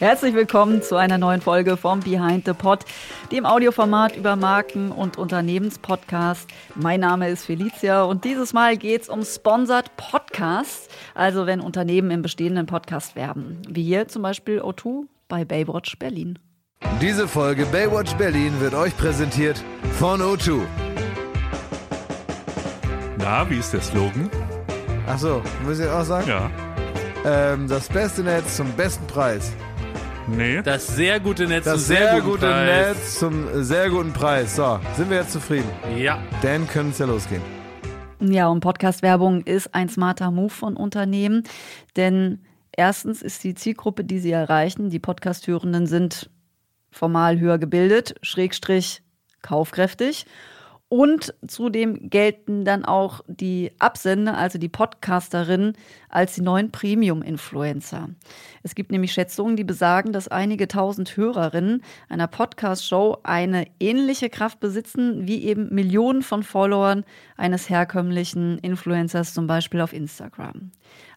Herzlich willkommen zu einer neuen Folge vom Behind the Pod, dem Audioformat über Marken- und Unternehmenspodcast. Mein Name ist Felicia und dieses Mal geht es um Sponsored Podcasts, also wenn Unternehmen im bestehenden Podcast werben, wie hier zum Beispiel O2 bei Baywatch Berlin. Diese Folge Baywatch Berlin wird euch präsentiert von O2. Na, wie ist der Slogan? Achso, muss ich auch sagen? Ja. Ähm, das beste Netz zum besten Preis. Nee. Das sehr gute Netz Das zum sehr, sehr guten gute Preis. Netz zum sehr guten Preis. So, sind wir jetzt zufrieden? Ja. Dann können es ja losgehen. Ja, und Podcast-Werbung ist ein smarter Move von Unternehmen, denn erstens ist die Zielgruppe, die sie erreichen, die Podcast-Hörenden sind formal höher gebildet, Schrägstrich kaufkräftig. Und zudem gelten dann auch die Absender, also die Podcasterinnen, als die neuen Premium-Influencer. Es gibt nämlich Schätzungen, die besagen, dass einige tausend Hörerinnen einer Podcast-Show eine ähnliche Kraft besitzen wie eben Millionen von Followern eines herkömmlichen Influencers, zum Beispiel auf Instagram.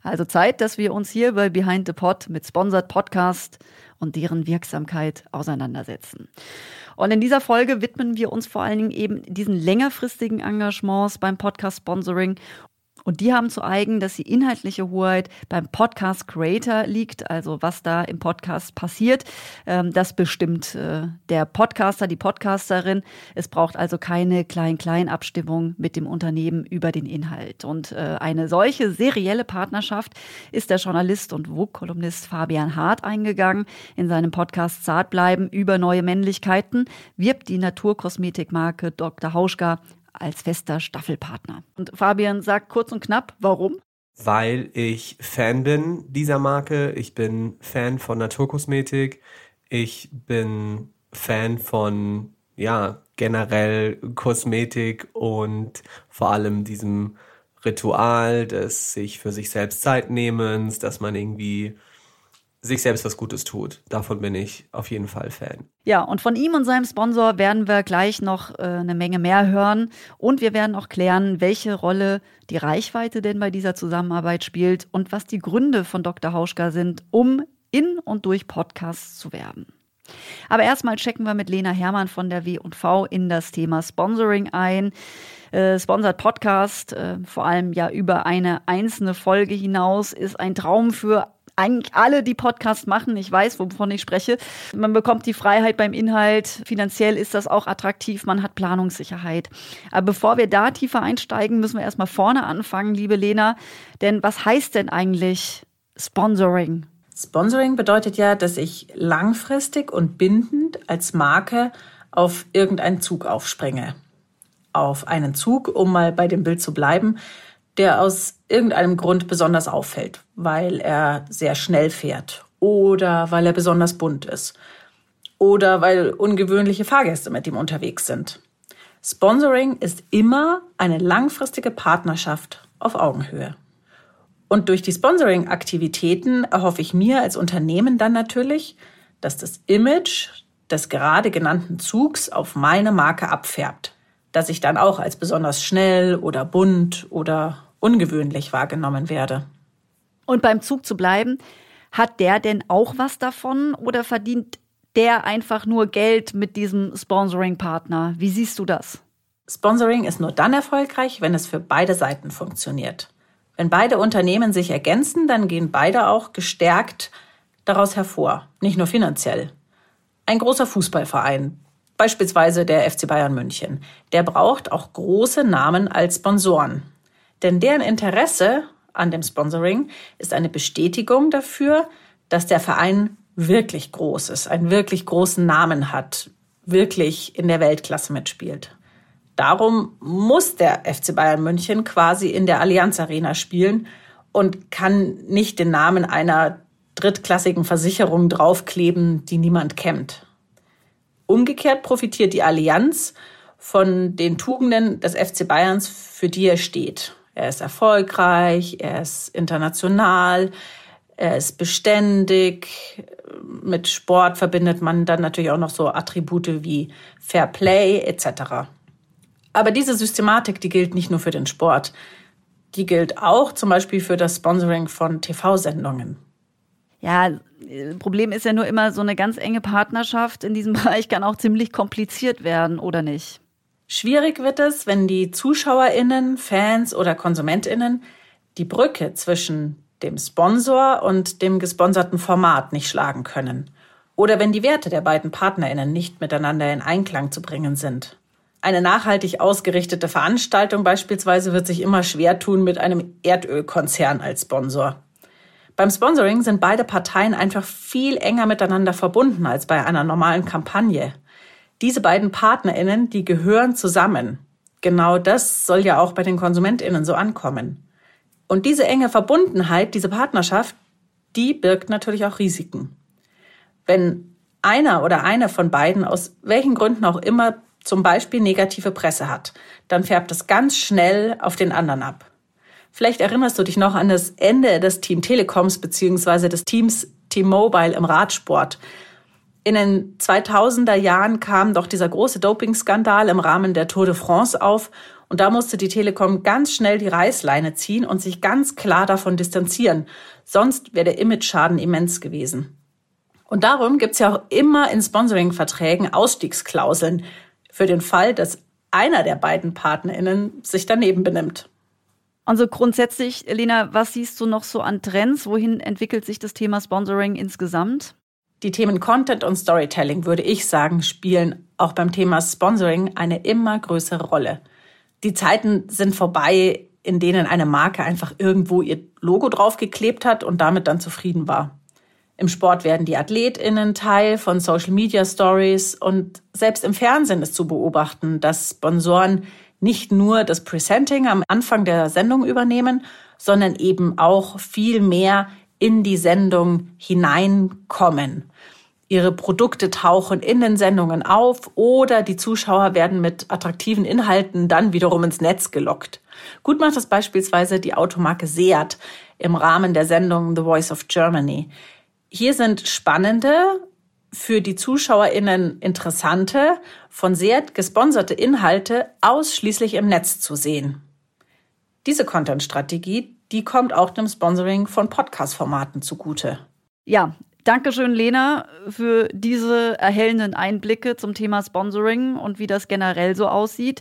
Also Zeit, dass wir uns hier bei Behind the Pod mit Sponsored Podcast und deren Wirksamkeit auseinandersetzen. Und in dieser Folge widmen wir uns vor allen Dingen eben diesen längerfristigen Engagements beim Podcast-Sponsoring. Und die haben zu eigen, dass die inhaltliche Hoheit beim Podcast Creator liegt, also was da im Podcast passiert. Ähm, das bestimmt äh, der Podcaster, die Podcasterin. Es braucht also keine Klein-Klein-Abstimmung mit dem Unternehmen über den Inhalt. Und äh, eine solche serielle Partnerschaft ist der Journalist und Vogue-Kolumnist Fabian Hart eingegangen. In seinem Podcast Zartbleiben über neue Männlichkeiten wirbt die Naturkosmetikmarke Dr. Hauschka als fester Staffelpartner. Und Fabian sagt kurz und knapp, warum? weil ich Fan bin dieser Marke. Ich bin Fan von Naturkosmetik. Ich bin Fan von, ja, generell Kosmetik und vor allem diesem Ritual des sich für sich selbst Zeit nehmens, dass man irgendwie sich selbst was Gutes tut. Davon bin ich auf jeden Fall Fan. Ja, und von ihm und seinem Sponsor werden wir gleich noch äh, eine Menge mehr hören. Und wir werden auch klären, welche Rolle die Reichweite denn bei dieser Zusammenarbeit spielt und was die Gründe von Dr. Hauschka sind, um in und durch Podcasts zu werben. Aber erstmal checken wir mit Lena Hermann von der W&V in das Thema Sponsoring ein. Äh, Sponsored Podcast, äh, vor allem ja über eine einzelne Folge hinaus, ist ein Traum für eigentlich alle, die Podcasts machen, ich weiß, wovon ich spreche. Man bekommt die Freiheit beim Inhalt. Finanziell ist das auch attraktiv. Man hat Planungssicherheit. Aber bevor wir da tiefer einsteigen, müssen wir erstmal vorne anfangen, liebe Lena. Denn was heißt denn eigentlich Sponsoring? Sponsoring bedeutet ja, dass ich langfristig und bindend als Marke auf irgendeinen Zug aufspringe. Auf einen Zug, um mal bei dem Bild zu bleiben, der aus irgendeinem Grund besonders auffällt, weil er sehr schnell fährt oder weil er besonders bunt ist oder weil ungewöhnliche Fahrgäste mit ihm unterwegs sind. Sponsoring ist immer eine langfristige Partnerschaft auf Augenhöhe. Und durch die Sponsoring-Aktivitäten erhoffe ich mir als Unternehmen dann natürlich, dass das Image des gerade genannten Zugs auf meine Marke abfärbt, dass ich dann auch als besonders schnell oder bunt oder ungewöhnlich wahrgenommen werde. Und beim Zug zu bleiben, hat der denn auch was davon oder verdient der einfach nur Geld mit diesem Sponsoring-Partner? Wie siehst du das? Sponsoring ist nur dann erfolgreich, wenn es für beide Seiten funktioniert. Wenn beide Unternehmen sich ergänzen, dann gehen beide auch gestärkt daraus hervor, nicht nur finanziell. Ein großer Fußballverein, beispielsweise der FC Bayern München, der braucht auch große Namen als Sponsoren. Denn deren Interesse an dem Sponsoring ist eine Bestätigung dafür, dass der Verein wirklich groß ist, einen wirklich großen Namen hat, wirklich in der Weltklasse mitspielt. Darum muss der FC Bayern München quasi in der Allianz Arena spielen und kann nicht den Namen einer drittklassigen Versicherung draufkleben, die niemand kennt. Umgekehrt profitiert die Allianz von den Tugenden des FC Bayerns, für die er steht. Er ist erfolgreich, er ist international, er ist beständig. Mit Sport verbindet man dann natürlich auch noch so Attribute wie Fair Play etc. Aber diese Systematik, die gilt nicht nur für den Sport. Die gilt auch zum Beispiel für das Sponsoring von TV-Sendungen. Ja, Problem ist ja nur immer, so eine ganz enge Partnerschaft in diesem Bereich kann auch ziemlich kompliziert werden, oder nicht? Schwierig wird es, wenn die ZuschauerInnen, Fans oder KonsumentInnen die Brücke zwischen dem Sponsor und dem gesponserten Format nicht schlagen können. Oder wenn die Werte der beiden PartnerInnen nicht miteinander in Einklang zu bringen sind. Eine nachhaltig ausgerichtete Veranstaltung beispielsweise wird sich immer schwer tun mit einem Erdölkonzern als Sponsor. Beim Sponsoring sind beide Parteien einfach viel enger miteinander verbunden als bei einer normalen Kampagne. Diese beiden PartnerInnen, die gehören zusammen. Genau das soll ja auch bei den KonsumentInnen so ankommen. Und diese enge Verbundenheit, diese Partnerschaft, die birgt natürlich auch Risiken. Wenn einer oder eine von beiden aus welchen Gründen auch immer zum Beispiel negative Presse hat, dann färbt es ganz schnell auf den anderen ab. Vielleicht erinnerst du dich noch an das Ende des Team Telekoms beziehungsweise des Teams T-Mobile im Radsport. In den 2000er Jahren kam doch dieser große Dopingskandal im Rahmen der Tour de France auf und da musste die Telekom ganz schnell die Reißleine ziehen und sich ganz klar davon distanzieren. Sonst wäre der Imageschaden immens gewesen. Und darum gibt's ja auch immer in Sponsoring-Verträgen Ausstiegsklauseln für den Fall, dass einer der beiden PartnerInnen sich daneben benimmt. Also grundsätzlich, Lena, was siehst du noch so an Trends? Wohin entwickelt sich das Thema Sponsoring insgesamt? Die Themen Content und Storytelling, würde ich sagen, spielen auch beim Thema Sponsoring eine immer größere Rolle. Die Zeiten sind vorbei, in denen eine Marke einfach irgendwo ihr Logo draufgeklebt hat und damit dann zufrieden war. Im Sport werden die AthletInnen Teil von Social Media Stories und selbst im Fernsehen ist zu beobachten, dass Sponsoren nicht nur das Presenting am Anfang der Sendung übernehmen, sondern eben auch viel mehr in die Sendung hineinkommen. Ihre Produkte tauchen in den Sendungen auf oder die Zuschauer werden mit attraktiven Inhalten dann wiederum ins Netz gelockt. Gut macht das beispielsweise die Automarke Seat im Rahmen der Sendung The Voice of Germany. Hier sind spannende, für die ZuschauerInnen interessante, von sehr gesponserte Inhalte ausschließlich im Netz zu sehen. Diese Content-Strategie, die kommt auch dem Sponsoring von Podcast-Formaten zugute. Ja, danke schön, Lena, für diese erhellenden Einblicke zum Thema Sponsoring und wie das generell so aussieht.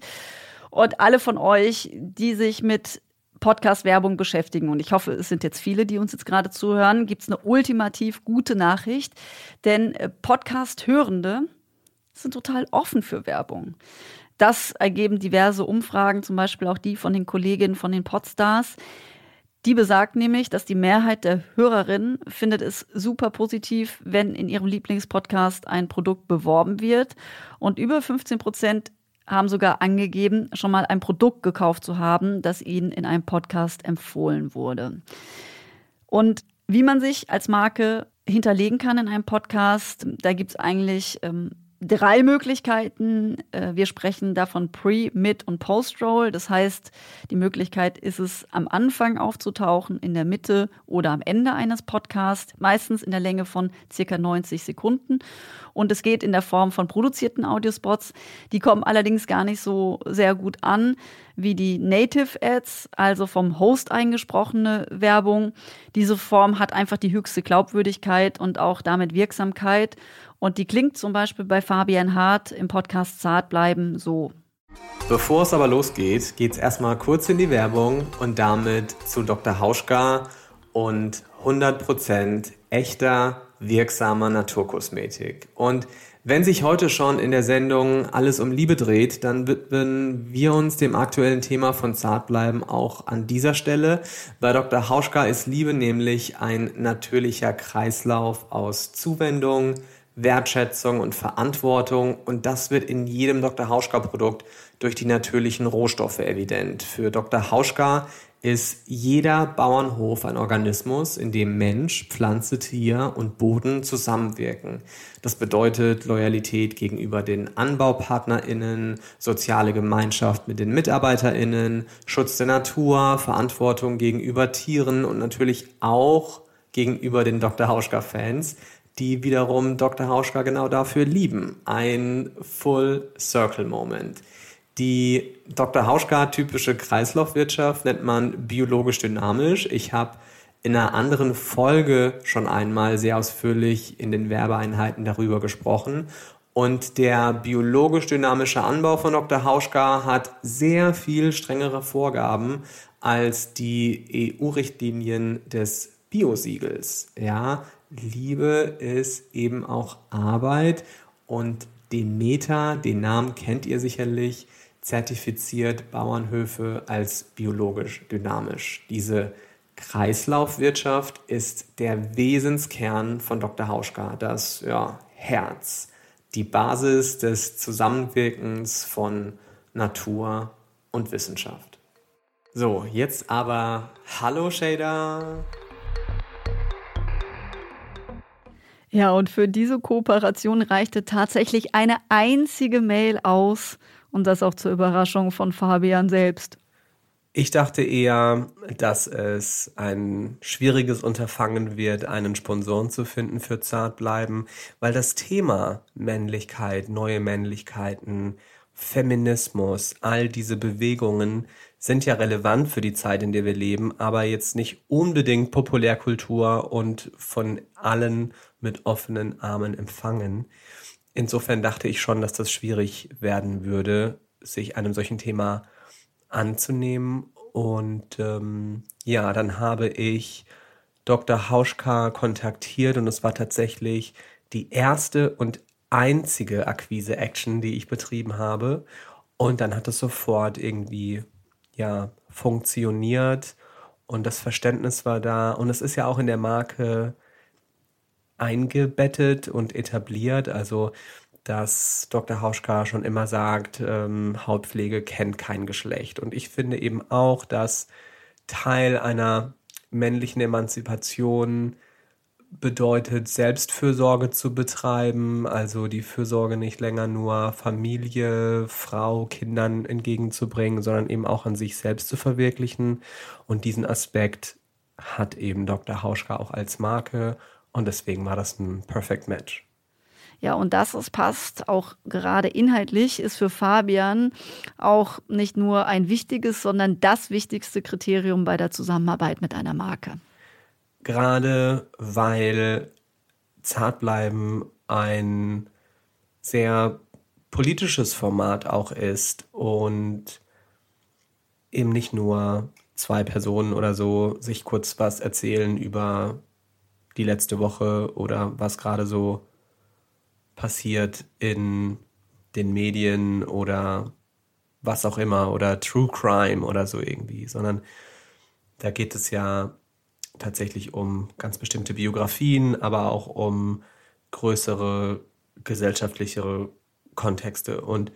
Und alle von euch, die sich mit Podcast-Werbung beschäftigen. Und ich hoffe, es sind jetzt viele, die uns jetzt gerade zuhören. Gibt es eine ultimativ gute Nachricht? Denn äh, Podcast-Hörende sind total offen für Werbung. Das ergeben diverse Umfragen, zum Beispiel auch die von den Kolleginnen von den Podstars. Die besagt nämlich, dass die Mehrheit der Hörerinnen findet es super positiv, wenn in ihrem Lieblingspodcast ein Produkt beworben wird. Und über 15 Prozent haben sogar angegeben, schon mal ein Produkt gekauft zu haben, das ihnen in einem Podcast empfohlen wurde. Und wie man sich als Marke hinterlegen kann in einem Podcast, da gibt es eigentlich ähm, drei Möglichkeiten. Äh, wir sprechen davon Pre-, Mid- und Post-Roll. Das heißt, die Möglichkeit ist es, am Anfang aufzutauchen, in der Mitte oder am Ende eines Podcasts, meistens in der Länge von circa 90 Sekunden. Und es geht in der Form von produzierten Audiospots. Die kommen allerdings gar nicht so sehr gut an wie die Native Ads, also vom Host eingesprochene Werbung. Diese Form hat einfach die höchste Glaubwürdigkeit und auch damit Wirksamkeit. Und die klingt zum Beispiel bei Fabian Hart im Podcast Zart bleiben so. Bevor es aber losgeht, geht es erstmal kurz in die Werbung und damit zu Dr. Hauschka und 100% echter, wirksamer Naturkosmetik. Und wenn sich heute schon in der Sendung alles um Liebe dreht, dann widmen wir uns dem aktuellen Thema von Zartbleiben auch an dieser Stelle. Bei Dr. Hauschka ist Liebe nämlich ein natürlicher Kreislauf aus Zuwendung, Wertschätzung und Verantwortung und das wird in jedem Dr. Hauschka Produkt durch die natürlichen Rohstoffe evident. Für Dr. Hauschka ist jeder Bauernhof ein Organismus, in dem Mensch, Pflanze, Tier und Boden zusammenwirken. Das bedeutet Loyalität gegenüber den AnbaupartnerInnen, soziale Gemeinschaft mit den MitarbeiterInnen, Schutz der Natur, Verantwortung gegenüber Tieren und natürlich auch gegenüber den Dr. Hauschka-Fans, die wiederum Dr. Hauschka genau dafür lieben. Ein Full Circle Moment. Die Dr. Hauschka typische Kreislaufwirtschaft nennt man biologisch dynamisch. Ich habe in einer anderen Folge schon einmal sehr ausführlich in den Werbeeinheiten darüber gesprochen. Und der biologisch-dynamische Anbau von Dr. Hauschka hat sehr viel strengere Vorgaben als die EU-Richtlinien des Biosiegels. Ja, Liebe ist eben auch Arbeit und Demeter, den Namen kennt ihr sicherlich, zertifiziert Bauernhöfe als biologisch dynamisch. Diese Kreislaufwirtschaft ist der Wesenskern von Dr. Hauschka, das ja, Herz, die Basis des Zusammenwirkens von Natur und Wissenschaft. So, jetzt aber Hallo Shader. Ja, und für diese Kooperation reichte tatsächlich eine einzige Mail aus und das auch zur Überraschung von Fabian selbst. Ich dachte eher, dass es ein schwieriges Unterfangen wird, einen Sponsoren zu finden für Zartbleiben, weil das Thema Männlichkeit, neue Männlichkeiten, Feminismus, all diese Bewegungen sind ja relevant für die Zeit, in der wir leben, aber jetzt nicht unbedingt Populärkultur und von allen mit offenen Armen empfangen. Insofern dachte ich schon, dass das schwierig werden würde, sich einem solchen Thema anzunehmen. Und ähm, ja, dann habe ich Dr. Hauschka kontaktiert und es war tatsächlich die erste und einzige Akquise-Action, die ich betrieben habe. Und dann hat es sofort irgendwie ja funktioniert und das Verständnis war da. Und es ist ja auch in der Marke eingebettet und etabliert. Also dass Dr. Hauschka schon immer sagt, ähm, Hautpflege kennt kein Geschlecht. Und ich finde eben auch, dass Teil einer männlichen Emanzipation bedeutet, Selbstfürsorge zu betreiben, also die Fürsorge nicht länger nur Familie, Frau, Kindern entgegenzubringen, sondern eben auch an sich selbst zu verwirklichen. Und diesen Aspekt hat eben Dr. Hauschka auch als Marke und deswegen war das ein Perfect Match. Ja, und dass es passt, auch gerade inhaltlich, ist für Fabian auch nicht nur ein wichtiges, sondern das wichtigste Kriterium bei der Zusammenarbeit mit einer Marke. Gerade weil Zartbleiben ein sehr politisches Format auch ist und eben nicht nur zwei Personen oder so sich kurz was erzählen über die letzte Woche oder was gerade so passiert in den Medien oder was auch immer oder True Crime oder so irgendwie, sondern da geht es ja tatsächlich um ganz bestimmte Biografien, aber auch um größere gesellschaftlichere Kontexte und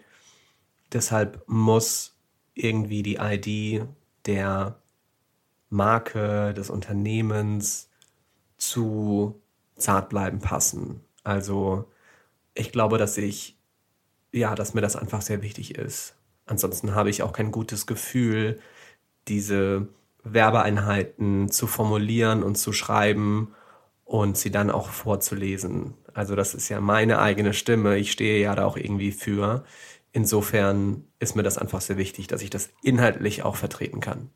deshalb muss irgendwie die ID der Marke, des Unternehmens zu Zartbleiben passen. Also ich glaube, dass ich, ja, dass mir das einfach sehr wichtig ist. Ansonsten habe ich auch kein gutes Gefühl, diese Werbeeinheiten zu formulieren und zu schreiben und sie dann auch vorzulesen. Also das ist ja meine eigene Stimme. Ich stehe ja da auch irgendwie für. Insofern ist mir das einfach sehr wichtig, dass ich das inhaltlich auch vertreten kann.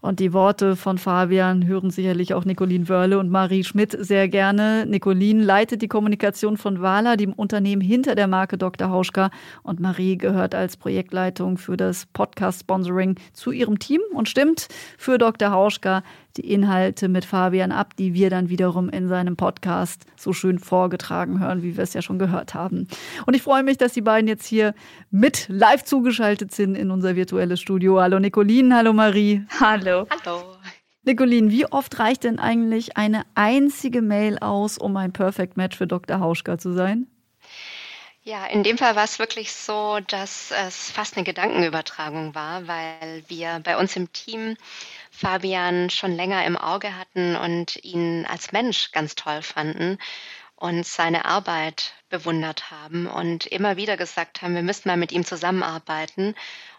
Und die Worte von Fabian hören sicherlich auch Nicolin Wörle und Marie Schmidt sehr gerne. Nicolin leitet die Kommunikation von Wala, dem Unternehmen hinter der Marke Dr. Hauschka. Und Marie gehört als Projektleitung für das Podcast-Sponsoring zu ihrem Team und stimmt für Dr. Hauschka die Inhalte mit Fabian ab, die wir dann wiederum in seinem Podcast so schön vorgetragen hören, wie wir es ja schon gehört haben. Und ich freue mich, dass die beiden jetzt hier mit live zugeschaltet sind in unser virtuelles Studio. Hallo Nicolin, hallo Marie. Hallo. Hallo. Nicolin, wie oft reicht denn eigentlich eine einzige Mail aus, um ein Perfect Match für Dr. Hauschka zu sein? Ja, in dem Fall war es wirklich so, dass es fast eine Gedankenübertragung war, weil wir bei uns im Team Fabian schon länger im Auge hatten und ihn als Mensch ganz toll fanden und seine Arbeit bewundert haben und immer wieder gesagt haben, wir müssten mal mit ihm zusammenarbeiten.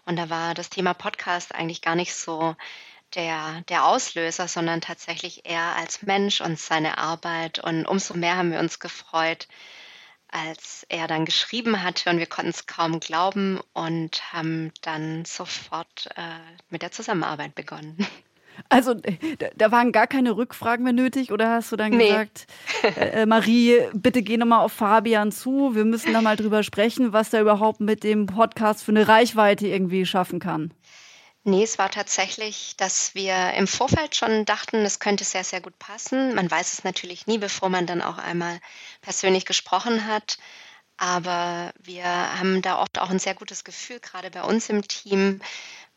Und da war das Thema Podcast eigentlich gar nicht so der, der Auslöser, sondern tatsächlich er als Mensch und seine Arbeit. Und umso mehr haben wir uns gefreut, als er dann geschrieben hatte und wir konnten es kaum glauben und haben dann sofort äh, mit der Zusammenarbeit begonnen. Also da, da, waren gar keine Rückfragen mehr nötig oder hast du dann nee. gesagt, äh, äh, Marie, bitte geh nochmal auf Fabian zu, wir müssen da mal drüber sprechen, was der überhaupt mit dem Podcast für eine Reichweite irgendwie schaffen kann? Nee, es war tatsächlich, dass wir im Vorfeld schon dachten, es könnte sehr, sehr gut passen. Man weiß es natürlich nie, bevor man dann auch einmal persönlich gesprochen hat. Aber wir haben da oft auch ein sehr gutes Gefühl, gerade bei uns im Team,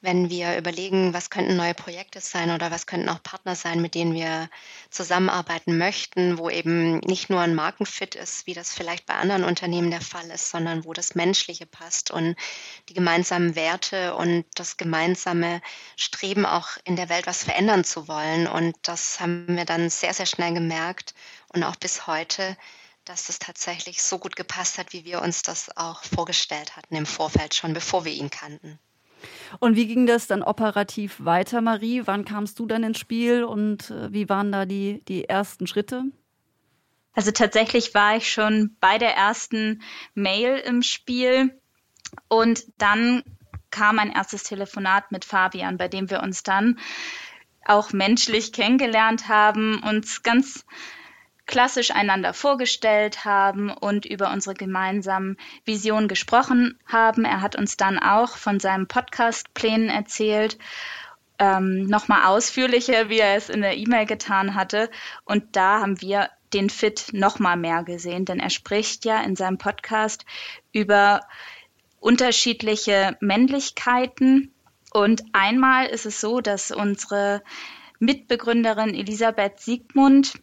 wenn wir überlegen, was könnten neue Projekte sein oder was könnten auch Partner sein, mit denen wir zusammenarbeiten möchten, wo eben nicht nur ein Markenfit ist, wie das vielleicht bei anderen Unternehmen der Fall ist, sondern wo das Menschliche passt und die gemeinsamen Werte und das gemeinsame Streben auch in der Welt was verändern zu wollen. Und das haben wir dann sehr, sehr schnell gemerkt und auch bis heute dass das tatsächlich so gut gepasst hat, wie wir uns das auch vorgestellt hatten im Vorfeld schon, bevor wir ihn kannten. Und wie ging das dann operativ weiter, Marie? Wann kamst du dann ins Spiel und äh, wie waren da die, die ersten Schritte? Also tatsächlich war ich schon bei der ersten Mail im Spiel und dann kam ein erstes Telefonat mit Fabian, bei dem wir uns dann auch menschlich kennengelernt haben, uns ganz klassisch einander vorgestellt haben und über unsere gemeinsamen Visionen gesprochen haben. Er hat uns dann auch von seinen Podcast-Plänen erzählt, ähm, nochmal ausführlicher, wie er es in der E-Mail getan hatte. Und da haben wir den Fit nochmal mehr gesehen, denn er spricht ja in seinem Podcast über unterschiedliche Männlichkeiten. Und einmal ist es so, dass unsere Mitbegründerin Elisabeth Siegmund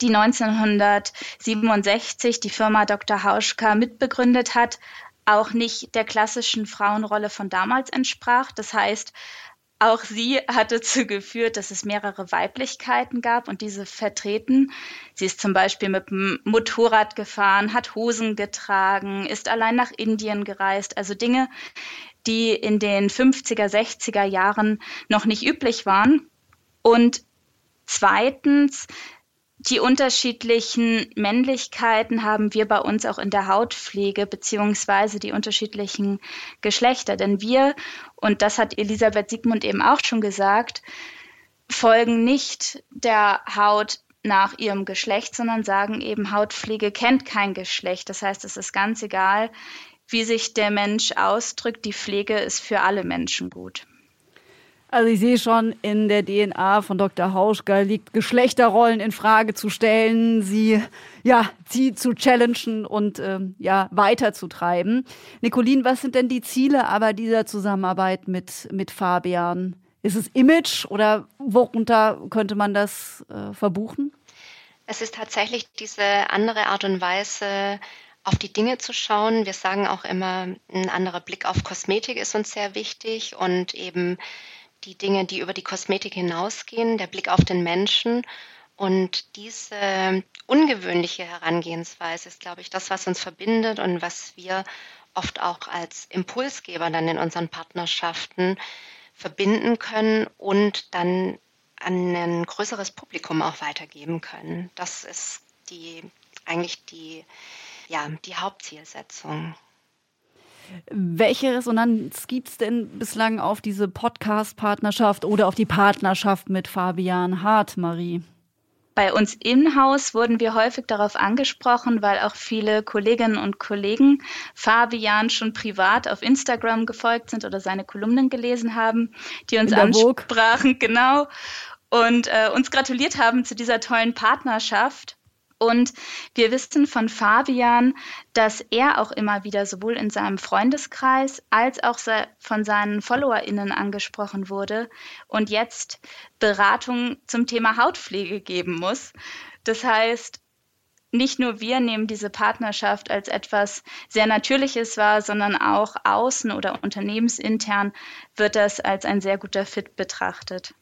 die 1967 die Firma Dr. Hauschka mitbegründet hat, auch nicht der klassischen Frauenrolle von damals entsprach. Das heißt, auch sie hat dazu geführt, dass es mehrere Weiblichkeiten gab und diese vertreten. Sie ist zum Beispiel mit dem Motorrad gefahren, hat Hosen getragen, ist allein nach Indien gereist. Also Dinge, die in den 50er, 60er Jahren noch nicht üblich waren. Und zweitens die unterschiedlichen Männlichkeiten haben wir bei uns auch in der Hautpflege beziehungsweise die unterschiedlichen Geschlechter. Denn wir, und das hat Elisabeth Siegmund eben auch schon gesagt, folgen nicht der Haut nach ihrem Geschlecht, sondern sagen eben, Hautpflege kennt kein Geschlecht. Das heißt, es ist ganz egal, wie sich der Mensch ausdrückt. Die Pflege ist für alle Menschen gut. Also ich sehe schon, in der DNA von Dr. Hauschka liegt Geschlechterrollen in Frage zu stellen, sie ja, sie zu challengen und ähm, ja weiterzutreiben. Nicolin, was sind denn die Ziele aber dieser Zusammenarbeit mit mit Fabian? Ist es Image oder worunter könnte man das äh, verbuchen? Es ist tatsächlich diese andere Art und Weise, auf die Dinge zu schauen. Wir sagen auch immer, ein anderer Blick auf Kosmetik ist uns sehr wichtig und eben die Dinge, die über die Kosmetik hinausgehen, der Blick auf den Menschen. Und diese ungewöhnliche Herangehensweise ist, glaube ich, das, was uns verbindet und was wir oft auch als Impulsgeber dann in unseren Partnerschaften verbinden können und dann an ein größeres Publikum auch weitergeben können. Das ist die eigentlich die, ja, die Hauptzielsetzung. Welche Resonanz gibt es denn bislang auf diese Podcast-Partnerschaft oder auf die Partnerschaft mit Fabian Hart, Marie? Bei uns im Haus wurden wir häufig darauf angesprochen, weil auch viele Kolleginnen und Kollegen Fabian schon privat auf Instagram gefolgt sind oder seine Kolumnen gelesen haben, die uns ansprachen, genau, und äh, uns gratuliert haben zu dieser tollen Partnerschaft. Und wir wissen von Fabian, dass er auch immer wieder sowohl in seinem Freundeskreis als auch von seinen FollowerInnen angesprochen wurde und jetzt Beratung zum Thema Hautpflege geben muss. Das heißt, nicht nur wir nehmen diese Partnerschaft als etwas sehr Natürliches wahr, sondern auch außen oder unternehmensintern wird das als ein sehr guter Fit betrachtet.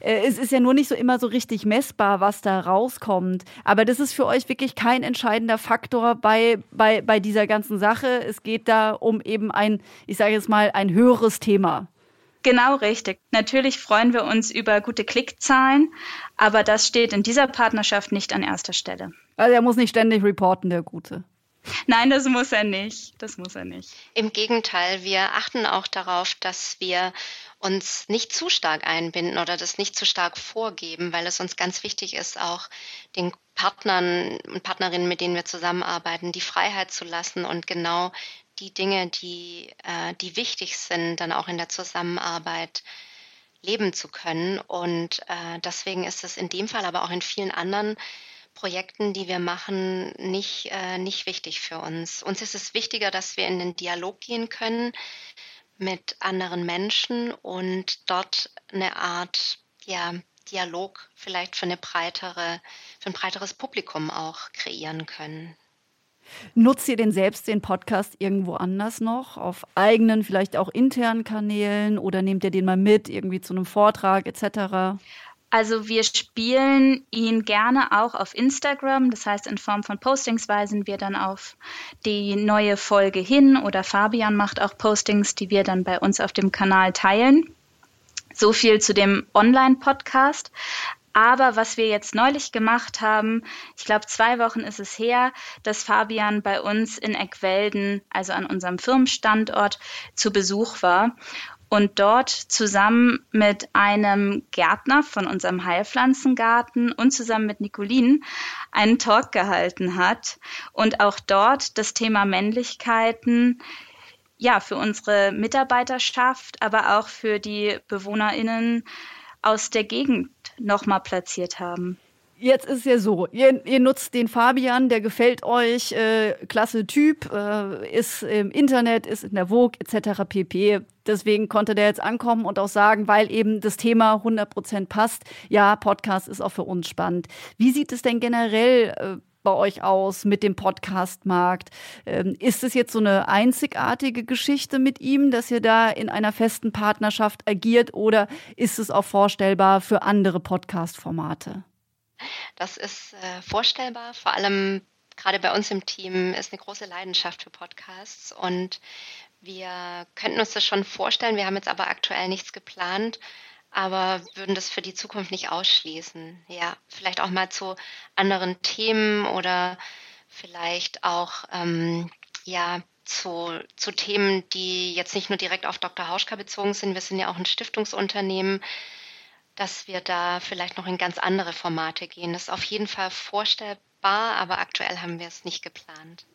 Äh, es ist ja nur nicht so immer so richtig messbar, was da rauskommt. Aber das ist für euch wirklich kein entscheidender Faktor bei, bei, bei dieser ganzen Sache. Es geht da um eben ein, ich sage jetzt mal, ein höheres Thema. Genau richtig. Natürlich freuen wir uns über gute Klickzahlen, aber das steht in dieser Partnerschaft nicht an erster Stelle. Also er muss nicht ständig reporten, der Gute. Nein, das muss er nicht. Das muss er nicht. Im Gegenteil, wir achten auch darauf, dass wir uns nicht zu stark einbinden oder das nicht zu stark vorgeben, weil es uns ganz wichtig ist, auch den Partnern und Partnerinnen, mit denen wir zusammenarbeiten, die Freiheit zu lassen und genau die Dinge, die, äh, die wichtig sind, dann auch in der Zusammenarbeit leben zu können. Und äh, deswegen ist es in dem Fall, aber auch in vielen anderen Projekten, die wir machen, nicht, äh, nicht wichtig für uns. Uns ist es wichtiger, dass wir in den Dialog gehen können mit anderen Menschen und dort eine Art ja, Dialog vielleicht für eine breitere, für ein breiteres Publikum auch kreieren können. Nutzt ihr denn selbst den Podcast irgendwo anders noch? Auf eigenen, vielleicht auch internen Kanälen oder nehmt ihr den mal mit, irgendwie zu einem Vortrag etc.? Also wir spielen ihn gerne auch auf Instagram. Das heißt, in Form von Postings weisen wir dann auf die neue Folge hin oder Fabian macht auch Postings, die wir dann bei uns auf dem Kanal teilen. So viel zu dem Online-Podcast. Aber was wir jetzt neulich gemacht haben, ich glaube zwei Wochen ist es her, dass Fabian bei uns in Eckwelden, also an unserem Firmenstandort, zu Besuch war und dort zusammen mit einem Gärtner von unserem Heilpflanzengarten und zusammen mit Nicolin einen Talk gehalten hat und auch dort das Thema Männlichkeiten ja für unsere Mitarbeiterschaft, aber auch für die Bewohnerinnen aus der Gegend nochmal platziert haben. Jetzt ist ja so, ihr, ihr, nutzt den Fabian, der gefällt euch, äh, klasse Typ, äh, ist im Internet, ist in der Vogue etc. pp. Deswegen konnte der jetzt ankommen und auch sagen, weil eben das Thema 100% passt, ja, Podcast ist auch für uns spannend. Wie sieht es denn generell äh, bei euch aus mit dem Podcast-Markt? Ähm, ist es jetzt so eine einzigartige Geschichte mit ihm, dass ihr da in einer festen Partnerschaft agiert oder ist es auch vorstellbar für andere Podcast-Formate? Das ist äh, vorstellbar. Vor allem gerade bei uns im Team ist eine große Leidenschaft für Podcasts und wir könnten uns das schon vorstellen. Wir haben jetzt aber aktuell nichts geplant, aber würden das für die Zukunft nicht ausschließen. Ja, vielleicht auch mal zu anderen Themen oder vielleicht auch ähm, ja zu, zu Themen, die jetzt nicht nur direkt auf Dr. Hauschka bezogen sind. Wir sind ja auch ein Stiftungsunternehmen dass wir da vielleicht noch in ganz andere Formate gehen. Das ist auf jeden Fall vorstellbar, aber aktuell haben wir es nicht geplant.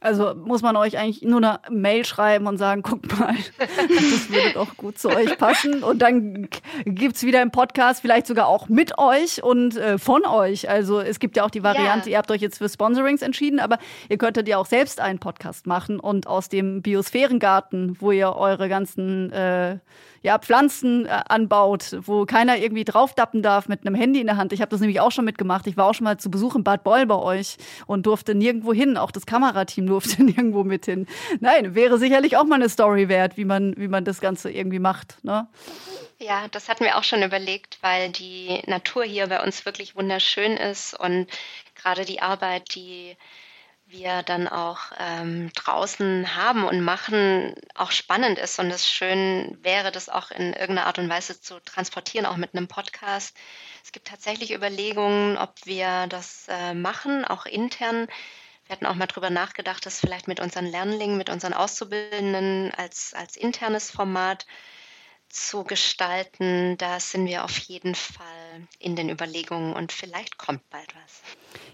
Also muss man euch eigentlich nur eine Mail schreiben und sagen, guckt mal, das würde doch gut zu euch passen. Und dann gibt es wieder im Podcast vielleicht sogar auch mit euch und äh, von euch. Also es gibt ja auch die Variante, ja. ihr habt euch jetzt für Sponsorings entschieden, aber ihr könntet ja auch selbst einen Podcast machen und aus dem Biosphärengarten, wo ihr eure ganzen äh, ja, Pflanzen äh, anbaut, wo keiner irgendwie draufdappen darf mit einem Handy in der Hand. Ich habe das nämlich auch schon mitgemacht. Ich war auch schon mal zu Besuch in Bad Boll bei euch und durfte nirgendwo hin. Auch das Kamerateam durfte nirgendwo mit hin. Nein, wäre sicherlich auch mal eine Story wert, wie man, wie man das Ganze irgendwie macht. Ne? Ja, das hatten wir auch schon überlegt, weil die Natur hier bei uns wirklich wunderschön ist und gerade die Arbeit, die wir dann auch ähm, draußen haben und machen, auch spannend ist und es schön wäre, das auch in irgendeiner Art und Weise zu transportieren, auch mit einem Podcast. Es gibt tatsächlich Überlegungen, ob wir das äh, machen, auch intern. Wir hatten auch mal drüber nachgedacht, das vielleicht mit unseren Lernlingen, mit unseren Auszubildenden als, als internes Format zu gestalten. Da sind wir auf jeden Fall in den Überlegungen und vielleicht kommt bald was.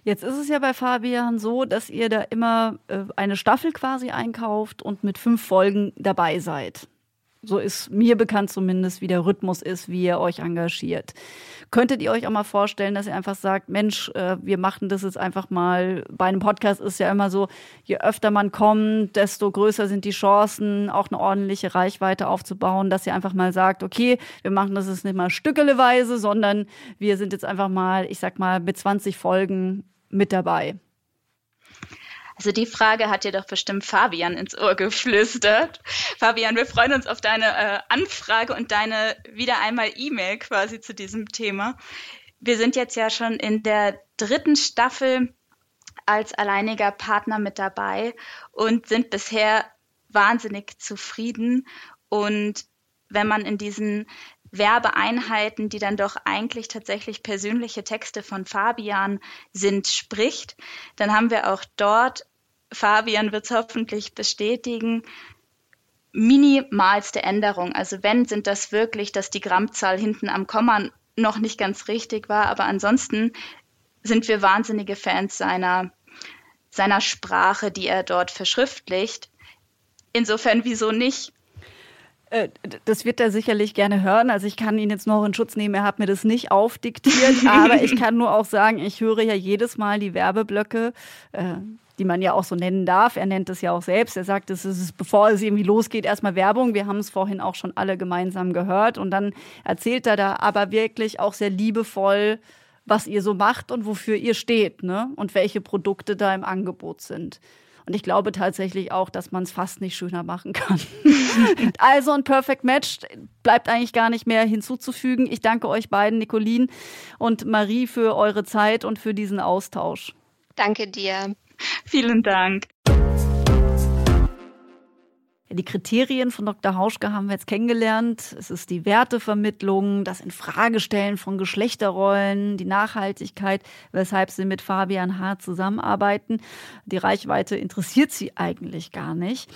Jetzt ist es ja bei Fabian so, dass ihr da immer äh, eine Staffel quasi einkauft und mit fünf Folgen dabei seid. So ist mir bekannt zumindest, wie der Rhythmus ist, wie ihr euch engagiert. Könntet ihr euch auch mal vorstellen, dass ihr einfach sagt, Mensch, äh, wir machen das jetzt einfach mal. Bei einem Podcast ist ja immer so, je öfter man kommt, desto größer sind die Chancen, auch eine ordentliche Reichweite aufzubauen, dass ihr einfach mal sagt, okay, wir machen das jetzt nicht mal stückeleweise, sondern wir sind jetzt einfach mal, ich sag mal, mit 20 Folgen mit dabei. Also die Frage hat dir doch bestimmt Fabian ins Ohr geflüstert. Fabian, wir freuen uns auf deine äh, Anfrage und deine wieder einmal E-Mail quasi zu diesem Thema. Wir sind jetzt ja schon in der dritten Staffel als alleiniger Partner mit dabei und sind bisher wahnsinnig zufrieden. Und wenn man in diesen Werbeeinheiten, die dann doch eigentlich tatsächlich persönliche Texte von Fabian sind, spricht, dann haben wir auch dort Fabian wird es hoffentlich bestätigen, minimalste Änderung. Also wenn, sind das wirklich, dass die Grammzahl hinten am Komma noch nicht ganz richtig war, aber ansonsten sind wir wahnsinnige Fans seiner, seiner Sprache, die er dort verschriftlicht. Insofern, wieso nicht? Äh, das wird er sicherlich gerne hören. Also ich kann ihn jetzt noch in Schutz nehmen. Er hat mir das nicht aufdiktiert, aber ich kann nur auch sagen, ich höre ja jedes Mal die Werbeblöcke. Die man ja auch so nennen darf. Er nennt es ja auch selbst. Er sagt, es ist, bevor es irgendwie losgeht, erstmal Werbung. Wir haben es vorhin auch schon alle gemeinsam gehört. Und dann erzählt er da aber wirklich auch sehr liebevoll, was ihr so macht und wofür ihr steht, ne? Und welche Produkte da im Angebot sind. Und ich glaube tatsächlich auch, dass man es fast nicht schöner machen kann. also ein Perfect Match bleibt eigentlich gar nicht mehr hinzuzufügen. Ich danke euch beiden, Nicolin und Marie, für eure Zeit und für diesen Austausch. Danke dir. Vielen Dank. Die Kriterien von Dr. Hauschke haben wir jetzt kennengelernt. Es ist die Wertevermittlung, das Infragestellen von Geschlechterrollen, die Nachhaltigkeit, weshalb sie mit Fabian Hart zusammenarbeiten. Die Reichweite interessiert sie eigentlich gar nicht.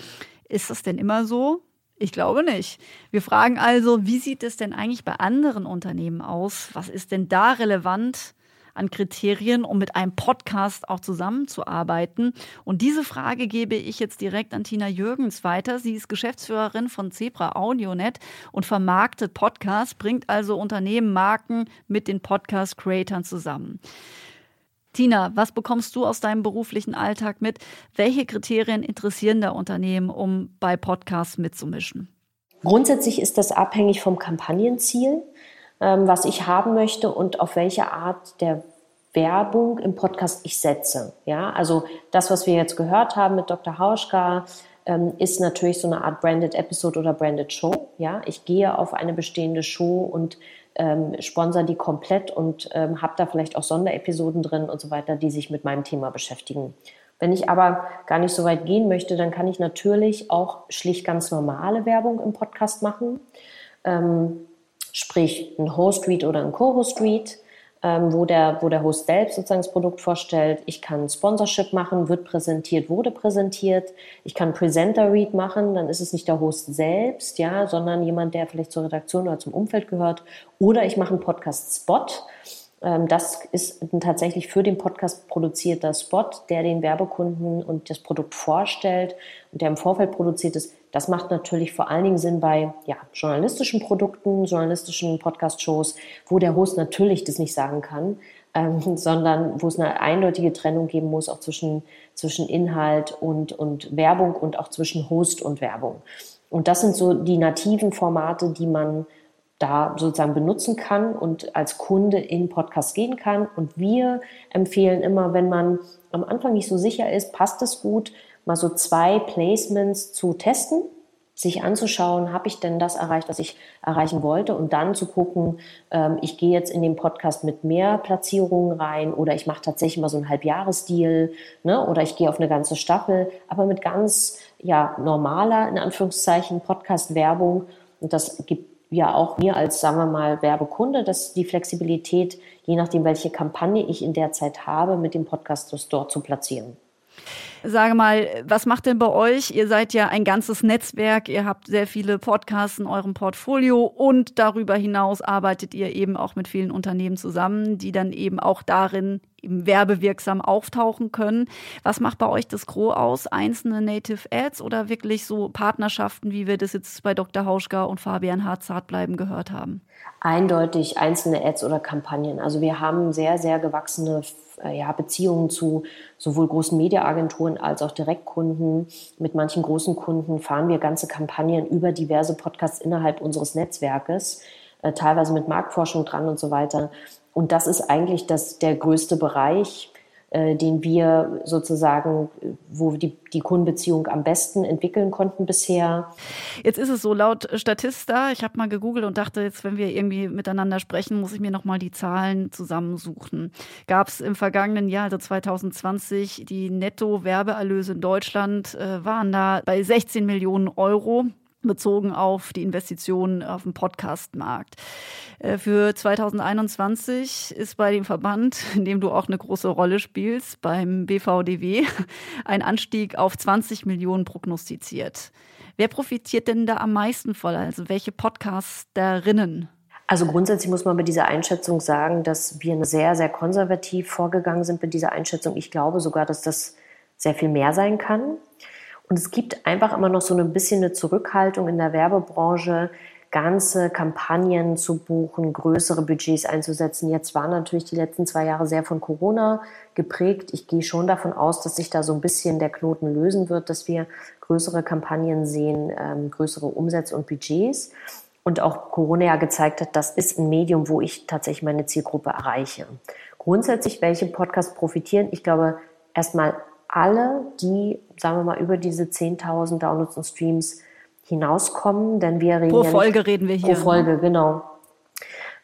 Ist das denn immer so? Ich glaube nicht. Wir fragen also, wie sieht es denn eigentlich bei anderen Unternehmen aus? Was ist denn da relevant? An Kriterien, um mit einem Podcast auch zusammenzuarbeiten? Und diese Frage gebe ich jetzt direkt an Tina Jürgens weiter. Sie ist Geschäftsführerin von Zebra AudioNet und vermarktet Podcasts, bringt also Unternehmen, Marken mit den Podcast-Creatern zusammen. Tina, was bekommst du aus deinem beruflichen Alltag mit? Welche Kriterien interessieren der Unternehmen, um bei Podcasts mitzumischen? Grundsätzlich ist das abhängig vom Kampagnenziel. Ähm, was ich haben möchte und auf welche Art der Werbung im Podcast ich setze. Ja, also das, was wir jetzt gehört haben mit Dr. Hauschka, ähm, ist natürlich so eine Art Branded Episode oder Branded Show. Ja, ich gehe auf eine bestehende Show und ähm, sponsor die komplett und ähm, habe da vielleicht auch Sonderepisoden drin und so weiter, die sich mit meinem Thema beschäftigen. Wenn ich aber gar nicht so weit gehen möchte, dann kann ich natürlich auch schlicht ganz normale Werbung im Podcast machen. Ähm, sprich ein Host-Read oder ein Co-Host-Read, ähm, wo, der, wo der Host selbst sozusagen das Produkt vorstellt. Ich kann Sponsorship machen, wird präsentiert, wurde präsentiert. Ich kann Presenter-Read machen, dann ist es nicht der Host selbst, ja, sondern jemand, der vielleicht zur Redaktion oder zum Umfeld gehört. Oder ich mache einen Podcast-Spot. Ähm, das ist tatsächlich für den Podcast produzierter Spot, der den Werbekunden und das Produkt vorstellt der im Vorfeld produziert ist. Das macht natürlich vor allen Dingen Sinn bei ja, journalistischen Produkten, journalistischen Podcast-Shows, wo der Host natürlich das nicht sagen kann, ähm, sondern wo es eine eindeutige Trennung geben muss, auch zwischen, zwischen Inhalt und, und Werbung und auch zwischen Host und Werbung. Und das sind so die nativen Formate, die man da sozusagen benutzen kann und als Kunde in Podcast gehen kann. Und wir empfehlen immer, wenn man am Anfang nicht so sicher ist, passt es gut, mal so zwei Placements zu testen, sich anzuschauen, habe ich denn das erreicht, was ich erreichen wollte? Und dann zu gucken, ähm, ich gehe jetzt in den Podcast mit mehr Platzierungen rein oder ich mache tatsächlich mal so einen Halbjahresdeal ne, oder ich gehe auf eine ganze Staffel, aber mit ganz ja, normaler, in Anführungszeichen, Podcast-Werbung. Und das gibt ja auch mir als, sagen wir mal, Werbekunde, dass die Flexibilität, je nachdem, welche Kampagne ich in der Zeit habe, mit dem Podcast dort zu platzieren. Sage mal, was macht denn bei euch? Ihr seid ja ein ganzes Netzwerk, ihr habt sehr viele Podcasts in eurem Portfolio und darüber hinaus arbeitet ihr eben auch mit vielen Unternehmen zusammen, die dann eben auch darin eben werbewirksam auftauchen können. Was macht bei euch das Gros aus? Einzelne Native Ads oder wirklich so Partnerschaften, wie wir das jetzt bei Dr. Hauschka und Fabian Harzart bleiben gehört haben? Eindeutig einzelne Ads oder Kampagnen. Also wir haben sehr, sehr gewachsene ja, Beziehungen zu sowohl großen Mediaagenturen als auch Direktkunden. Mit manchen großen Kunden fahren wir ganze Kampagnen über diverse Podcasts innerhalb unseres Netzwerkes, äh, teilweise mit Marktforschung dran und so weiter. Und das ist eigentlich das, der größte Bereich, äh, den wir sozusagen, wo die, die Kundenbeziehung am besten entwickeln konnten bisher. Jetzt ist es so, laut Statista, ich habe mal gegoogelt und dachte, jetzt, wenn wir irgendwie miteinander sprechen, muss ich mir nochmal die Zahlen zusammensuchen. Gab es im vergangenen Jahr, also 2020, die Netto-Werbeerlöse in Deutschland äh, waren da bei 16 Millionen Euro bezogen auf die Investitionen auf dem Podcastmarkt. Äh, für 2021 ist bei dem Verband, in dem du auch eine große Rolle spielst, beim BVDW, ein Anstieg auf 20 Millionen prognostiziert. Wer profitiert denn da am meisten voll? Also welche Podcasterinnen? Also grundsätzlich muss man bei dieser Einschätzung sagen, dass wir sehr, sehr konservativ vorgegangen sind mit dieser Einschätzung. Ich glaube sogar, dass das sehr viel mehr sein kann. Und es gibt einfach immer noch so ein bisschen eine Zurückhaltung in der Werbebranche, ganze Kampagnen zu buchen, größere Budgets einzusetzen. Jetzt waren natürlich die letzten zwei Jahre sehr von Corona geprägt. Ich gehe schon davon aus, dass sich da so ein bisschen der Knoten lösen wird, dass wir größere Kampagnen sehen, ähm, größere Umsätze und Budgets. Und auch Corona ja gezeigt hat, das ist ein Medium, wo ich tatsächlich meine Zielgruppe erreiche. Grundsätzlich, welche Podcasts profitieren? Ich glaube, erstmal alle, die, sagen wir mal, über diese 10.000 Downloads und Streams hinauskommen, denn wir reden pro ja Folge nicht, reden wir hier. Pro Folge, genau.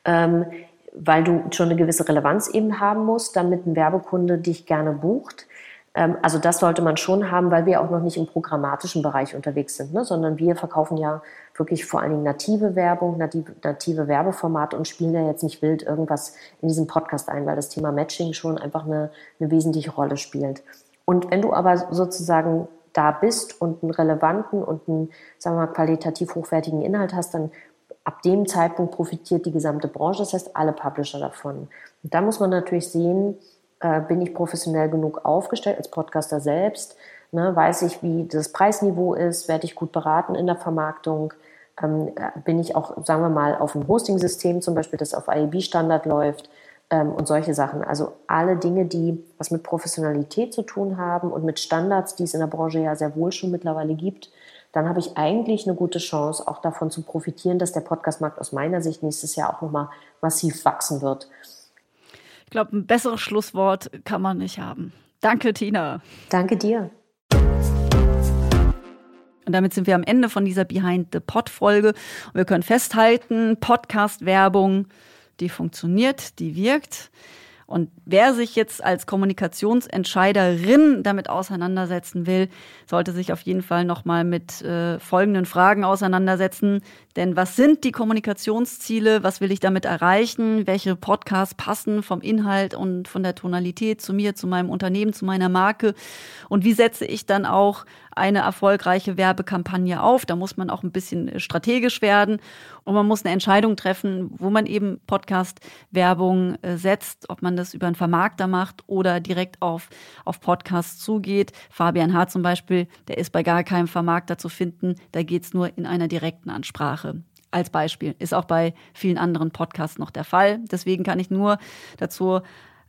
Ähm, weil du schon eine gewisse Relevanz eben haben musst, damit ein Werbekunde dich gerne bucht. Ähm, also das sollte man schon haben, weil wir auch noch nicht im programmatischen Bereich unterwegs sind, ne? sondern wir verkaufen ja wirklich vor allen Dingen native Werbung, native, native Werbeformate und spielen ja jetzt nicht wild irgendwas in diesem Podcast ein, weil das Thema Matching schon einfach eine, eine wesentliche Rolle spielt. Und wenn du aber sozusagen da bist und einen relevanten und einen, sagen wir mal, qualitativ hochwertigen Inhalt hast, dann ab dem Zeitpunkt profitiert die gesamte Branche, das heißt alle Publisher davon. Und da muss man natürlich sehen, äh, bin ich professionell genug aufgestellt als Podcaster selbst, ne, weiß ich, wie das Preisniveau ist, werde ich gut beraten in der Vermarktung, ähm, äh, bin ich auch, sagen wir mal, auf einem Hosting-System zum Beispiel, das auf IEB-Standard läuft, und solche Sachen. Also alle Dinge, die was mit Professionalität zu tun haben und mit Standards, die es in der Branche ja sehr wohl schon mittlerweile gibt, dann habe ich eigentlich eine gute Chance, auch davon zu profitieren, dass der Podcastmarkt aus meiner Sicht nächstes Jahr auch nochmal massiv wachsen wird. Ich glaube, ein besseres Schlusswort kann man nicht haben. Danke, Tina. Danke dir. Und damit sind wir am Ende von dieser Behind the Pod Folge. Und wir können festhalten, Podcast-Werbung die funktioniert, die wirkt. Und wer sich jetzt als Kommunikationsentscheiderin damit auseinandersetzen will, sollte sich auf jeden Fall nochmal mit äh, folgenden Fragen auseinandersetzen. Denn was sind die Kommunikationsziele? Was will ich damit erreichen? Welche Podcasts passen vom Inhalt und von der Tonalität zu mir, zu meinem Unternehmen, zu meiner Marke? Und wie setze ich dann auch eine erfolgreiche Werbekampagne auf. Da muss man auch ein bisschen strategisch werden und man muss eine Entscheidung treffen, wo man eben Podcast-Werbung äh, setzt, ob man das über einen Vermarkter macht oder direkt auf, auf Podcasts zugeht. Fabian Hart zum Beispiel, der ist bei gar keinem Vermarkter zu finden. Da geht es nur in einer direkten Ansprache als Beispiel. Ist auch bei vielen anderen Podcasts noch der Fall. Deswegen kann ich nur dazu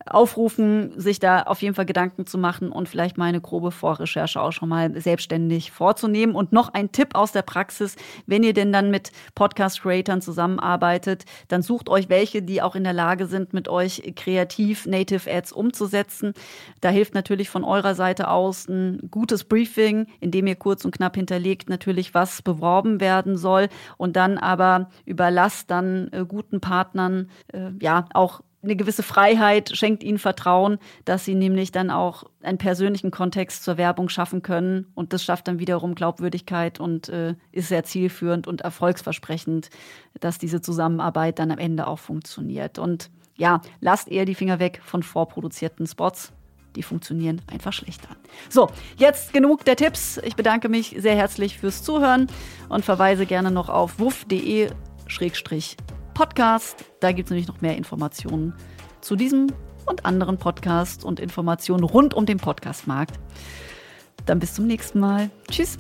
aufrufen, sich da auf jeden Fall Gedanken zu machen und vielleicht mal eine grobe Vorrecherche auch schon mal selbstständig vorzunehmen. Und noch ein Tipp aus der Praxis, wenn ihr denn dann mit Podcast-Creatern zusammenarbeitet, dann sucht euch welche, die auch in der Lage sind, mit euch kreativ Native Ads umzusetzen. Da hilft natürlich von eurer Seite aus ein gutes Briefing, in dem ihr kurz und knapp hinterlegt natürlich, was beworben werden soll und dann aber überlasst dann äh, guten Partnern äh, ja auch eine gewisse Freiheit, schenkt ihnen Vertrauen, dass sie nämlich dann auch einen persönlichen Kontext zur Werbung schaffen können. Und das schafft dann wiederum Glaubwürdigkeit und äh, ist sehr zielführend und erfolgsversprechend, dass diese Zusammenarbeit dann am Ende auch funktioniert. Und ja, lasst eher die Finger weg von vorproduzierten Spots. Die funktionieren einfach schlechter. So, jetzt genug der Tipps. Ich bedanke mich sehr herzlich fürs Zuhören und verweise gerne noch auf wuff.de Podcast. Da gibt es nämlich noch mehr Informationen zu diesem und anderen Podcasts und Informationen rund um den Podcastmarkt. Dann bis zum nächsten Mal. Tschüss.